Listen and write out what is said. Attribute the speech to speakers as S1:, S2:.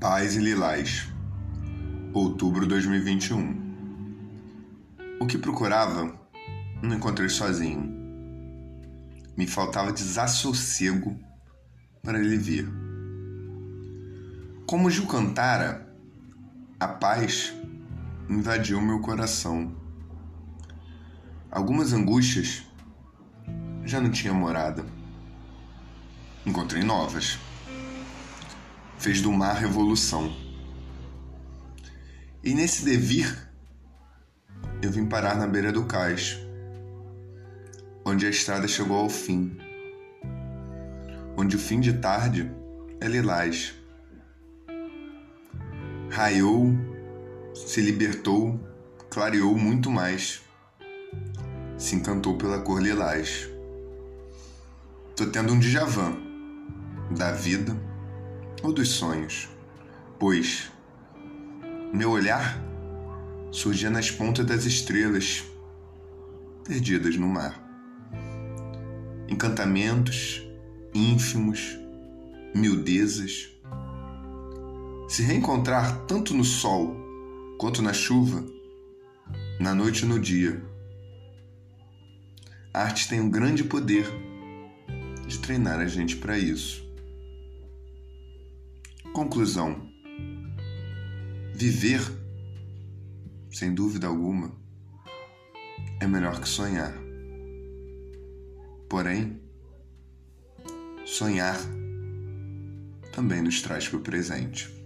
S1: Paz e Lilás, outubro de 2021. O que procurava, não encontrei sozinho. Me faltava desassossego para ele vir. Como Gil cantara, a paz invadiu meu coração. Algumas angústias já não tinha morada. Encontrei novas fez do mar revolução. E nesse devir, eu vim parar na beira do cais, onde a estrada chegou ao fim, onde o fim de tarde é lilás. Raiou, se libertou, clareou muito mais, se encantou pela cor lilás. Tô tendo um djavan da vida ou dos sonhos, pois meu olhar surgia nas pontas das estrelas perdidas no mar. Encantamentos ínfimos, miudezas. Se reencontrar tanto no sol quanto na chuva, na noite e no dia. A arte tem um grande poder de treinar a gente para isso. Conclusão: Viver, sem dúvida alguma, é melhor que sonhar. Porém, sonhar também nos traz para o presente.